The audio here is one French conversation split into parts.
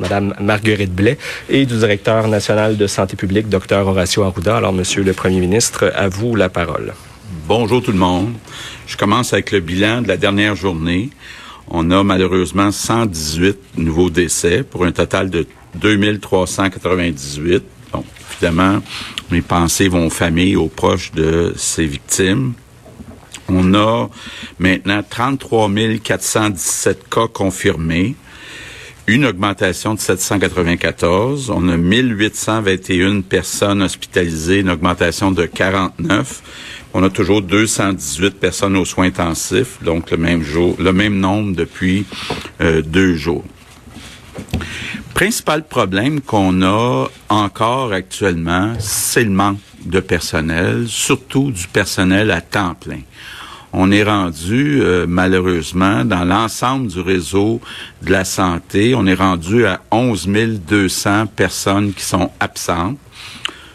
Madame Marguerite Blais, et du directeur national de santé publique, Dr Horacio Arruda. Alors, Monsieur le Premier ministre, à vous la parole. Bonjour tout le monde. Je commence avec le bilan de la dernière journée. On a malheureusement 118 nouveaux décès pour un total de 2398. Bon, évidemment, mes pensées vont aux familles, aux proches de ces victimes. On a maintenant 33 417 cas confirmés, une augmentation de 794. On a 1821 personnes hospitalisées, une augmentation de 49. On a toujours 218 personnes aux soins intensifs, donc le même jour, le même nombre depuis euh, deux jours. Principal problème qu'on a encore actuellement, c'est le manque de personnel, surtout du personnel à temps plein. On est rendu, euh, malheureusement, dans l'ensemble du réseau de la santé, on est rendu à 11 200 personnes qui sont absentes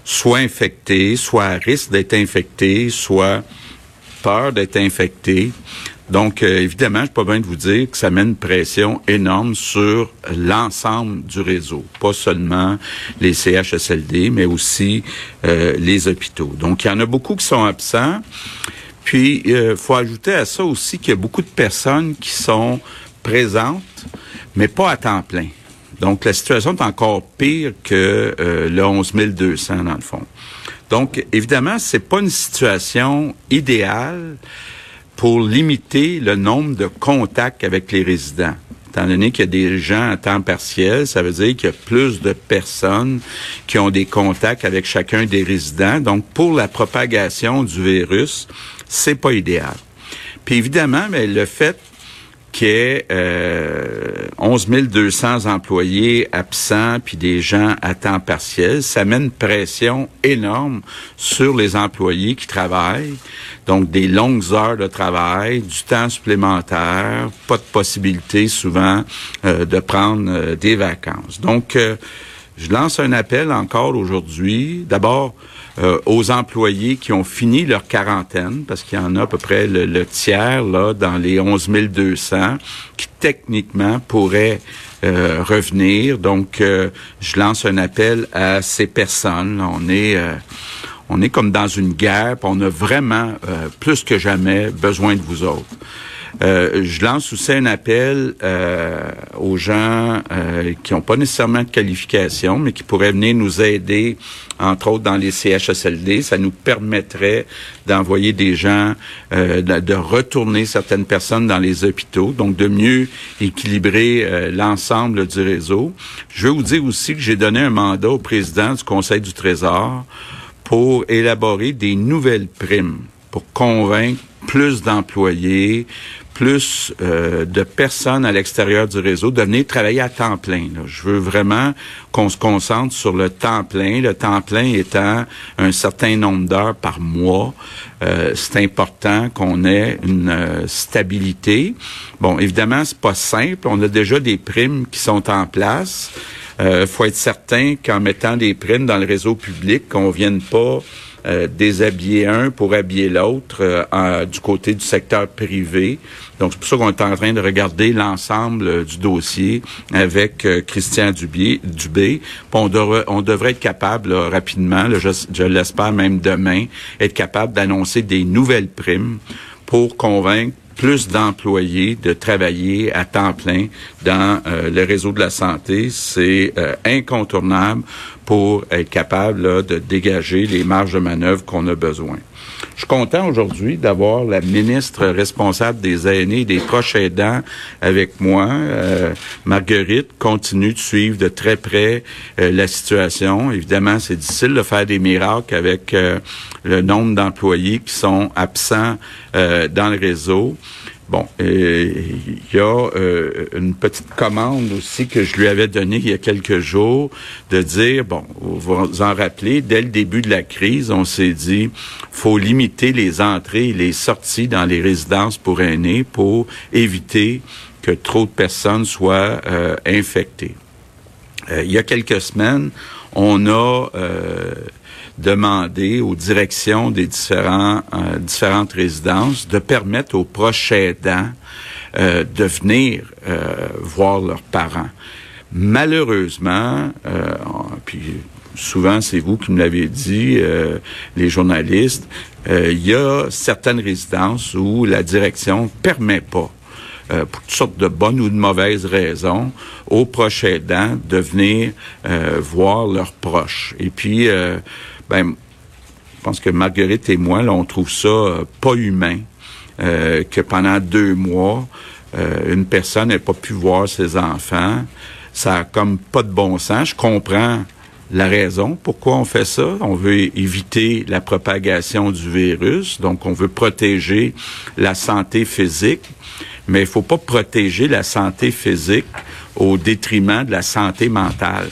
soit infecté, soit à risque d'être infecté, soit peur d'être infecté. Donc, euh, évidemment, je peux bien de vous dire que ça met une pression énorme sur l'ensemble du réseau, pas seulement les CHSLD, mais aussi euh, les hôpitaux. Donc, il y en a beaucoup qui sont absents. Puis, il euh, faut ajouter à ça aussi qu'il y a beaucoup de personnes qui sont présentes, mais pas à temps plein. Donc, la situation est encore pire que euh, le 11 200 dans le fond. Donc, évidemment, c'est pas une situation idéale pour limiter le nombre de contacts avec les résidents. Étant donné qu'il y a des gens à temps partiel, ça veut dire qu'il y a plus de personnes qui ont des contacts avec chacun des résidents. Donc, pour la propagation du virus, c'est pas idéal. Puis évidemment, mais le fait qui est euh, 11 200 employés absents puis des gens à temps partiel, ça met une pression énorme sur les employés qui travaillent. Donc des longues heures de travail, du temps supplémentaire, pas de possibilité souvent euh, de prendre euh, des vacances. Donc euh, je lance un appel encore aujourd'hui. D'abord, euh, aux employés qui ont fini leur quarantaine, parce qu'il y en a à peu près le, tiers là dans les 11 200 qui techniquement pourraient euh, revenir. Donc, euh, je lance un appel à ces personnes. On est on est comme dans une guerre, on a vraiment plus que jamais besoin de vous autres. Euh, je lance aussi un appel euh, aux gens euh, qui n'ont pas nécessairement de qualification, mais qui pourraient venir nous aider, entre autres dans les CHSLD. Ça nous permettrait d'envoyer des gens, de, de, retourner certaines personnes dans les hôpitaux, donc de mieux équilibrer l'ensemble du réseau. Je veux vous dire aussi que j'ai donné un mandat au président du Conseil du Trésor pour élaborer des nouvelles primes pour convaincre plus d'employés, plus euh, de personnes à l'extérieur du réseau de venir travailler à temps plein. Je veux vraiment qu'on se concentre sur le temps plein, le temps plein étant un certain nombre d'heures par mois. Euh, c'est important qu'on ait une euh, stabilité. Bon, évidemment, c'est pas simple. On a déjà des primes qui sont en place. Il faut être certain qu'en mettant des primes dans le réseau public, qu'on vienne pas euh, déshabiller un pour habiller l'autre euh, du côté du secteur privé. Donc, c'est pour ça qu'on est en train de regarder l'ensemble euh, du dossier avec Christian Dubé. On, devrait, être capable rapidement, je, je l'espère même demain, être capable d'annoncer des nouvelles primes pour convaincre plus d'employés de travailler à temps plein dans le réseau de la santé. C'est incontournable pour être capable de dégager les marges de manœuvre qu'on a besoin. Je suis content aujourd'hui d'avoir la ministre responsable des aînés et des proches aidants avec moi. Euh, Marguerite continue de suivre de très près euh, la situation. Évidemment, c'est difficile de faire des miracles avec euh, le nombre d'employés qui sont absents dans le réseau. Bon, il y a euh, une petite commande aussi que je lui avais donnée il y a quelques jours de dire, bon, vous vous en rappelez, dès le début de la crise, on s'est dit, faut limiter les entrées et les sorties dans les résidences pour aînés pour éviter que trop de personnes soient euh, infectées. Euh, il y a quelques semaines, on a demander aux directions des différents, euh, différentes résidences de permettre aux proches aidants euh, de venir euh, voir leurs parents. Malheureusement, puis souvent c'est vous qui me l'avez dit, les journalistes, il y a certaines résidences où la direction permet pas pour toutes sortes de bonnes ou de mauvaises raisons, aux proches aidants de venir voir leurs proches. Et puis, ben, je pense que Marguerite et moi, là, on trouve ça euh, pas humain euh, que pendant deux mois, euh, une personne n'ait pas pu voir ses enfants. Ça a comme pas de bon sens. Je comprends la raison pourquoi on fait ça. On veut éviter la propagation du virus, donc on veut protéger la santé physique, mais il faut pas protéger la santé physique au détriment de la santé mentale.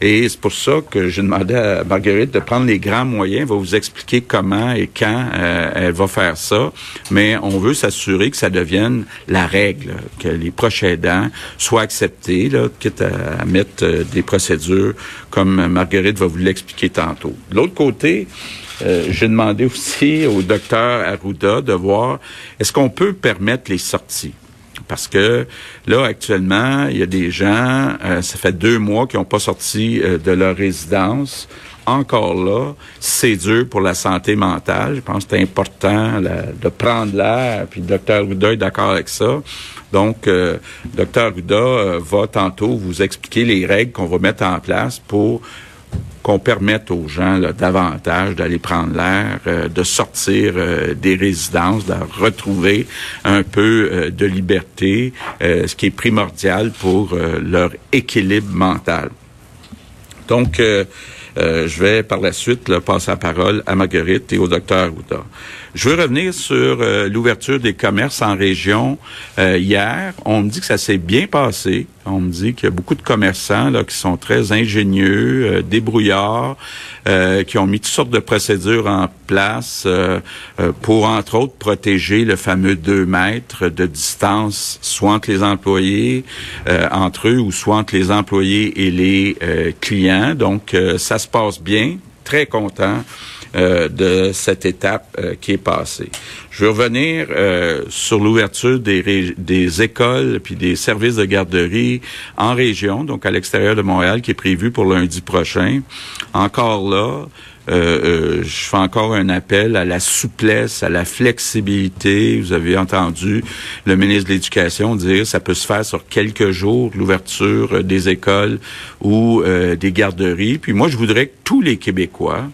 Et c'est pour ça que j'ai demandé à Marguerite de prendre les grands moyens. Elle va vous expliquer comment et quand euh, elle va faire ça. Mais on veut s'assurer que ça devienne la règle, que les proches aidants soient acceptés, là, quitte à, mettre euh, des procédures comme Marguerite va vous l'expliquer tantôt. De l'autre côté, euh, j'ai demandé aussi au docteur Arruda de voir est-ce qu'on peut permettre les sorties? Parce que là, actuellement, il y a des gens, euh, ça fait deux mois qui n'ont pas sorti euh, de leur résidence. Encore là, c'est dur pour la santé mentale. Je pense que c'est important de prendre l'air. Puis le docteur Ruda est d'accord avec ça. Donc, euh, docteur Ruda euh, va tantôt vous expliquer les règles qu'on va mettre en place pour qu'on permette aux gens davantage d'aller prendre l'air, euh, de sortir euh, des résidences, de retrouver un peu euh, de liberté, ce qui est primordial pour leur équilibre mental. Donc, je vais par la suite passer la parole à Marguerite et au docteur Ouda. Je veux revenir sur euh, l'ouverture des commerces en région euh, hier. On me dit que ça s'est bien passé. On me dit qu'il y a beaucoup de commerçants là, qui sont très ingénieux, euh, débrouillards, qui ont mis toutes sortes de procédures en place pour, entre autres, protéger le fameux 2 mètres de distance, soit entre les employés, entre eux, ou soit entre les employés et les clients. Donc, ça se passe bien. Très content. Euh, de cette étape euh, qui est passée. Je veux revenir euh, sur l'ouverture des, écoles puis des services de garderie en région, donc à l'extérieur de Montréal, qui est prévu pour lundi prochain. Encore là, je fais encore un appel à la souplesse, à la flexibilité. Vous avez entendu le ministre de l'Éducation dire ça peut se faire sur quelques jours, l'ouverture des écoles ou des garderies. Puis moi, je voudrais que tous les Québécois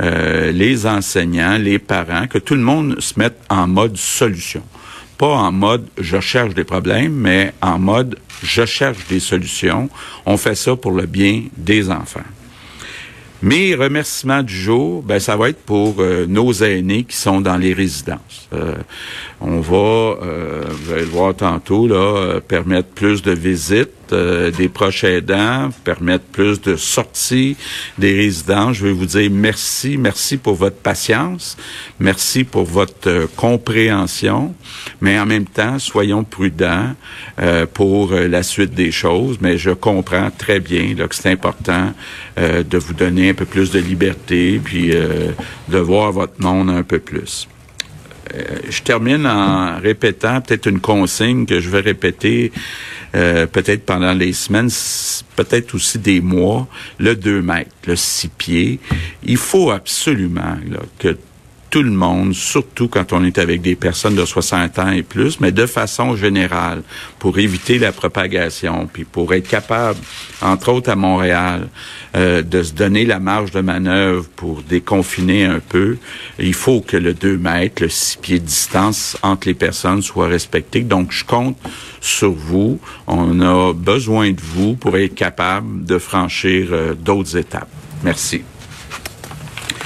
euh, les enseignants, les parents, que tout le monde se mette en mode solution. Pas en mode je cherche des problèmes, mais en mode je cherche des solutions. On fait ça pour le bien des enfants. Mes remerciements du jour, ben ça va être pour euh, nos aînés qui sont dans les résidences. Euh, on va, euh, vous allez le voir tantôt, là, permettre plus de visites des proches aidants, permettre plus de sorties des résidents. Je veux vous dire merci, merci pour votre patience, merci pour votre compréhension, mais en même temps, soyons prudents pour la suite des choses. Mais je comprends très bien là, que c'est important de vous donner un peu plus de liberté, puis euh, de voir votre monde un peu plus. Euh, je termine en répétant peut-être une consigne que je vais répéter euh, peut-être pendant les semaines, peut-être aussi des mois, le 2 mètres, le 6 pieds. Il faut absolument que tout le monde, surtout quand on est avec des personnes de 60 ans et plus, mais de façon générale, pour éviter la propagation, puis pour être capable, entre autres à Montréal, euh, de se donner la marge de manœuvre pour déconfiner un peu, il faut que le 2 mètres, le 6 pieds de distance entre les personnes soit respecté. Donc, je compte sur vous. On a besoin de vous pour être capable de franchir euh, d'autres étapes. Merci.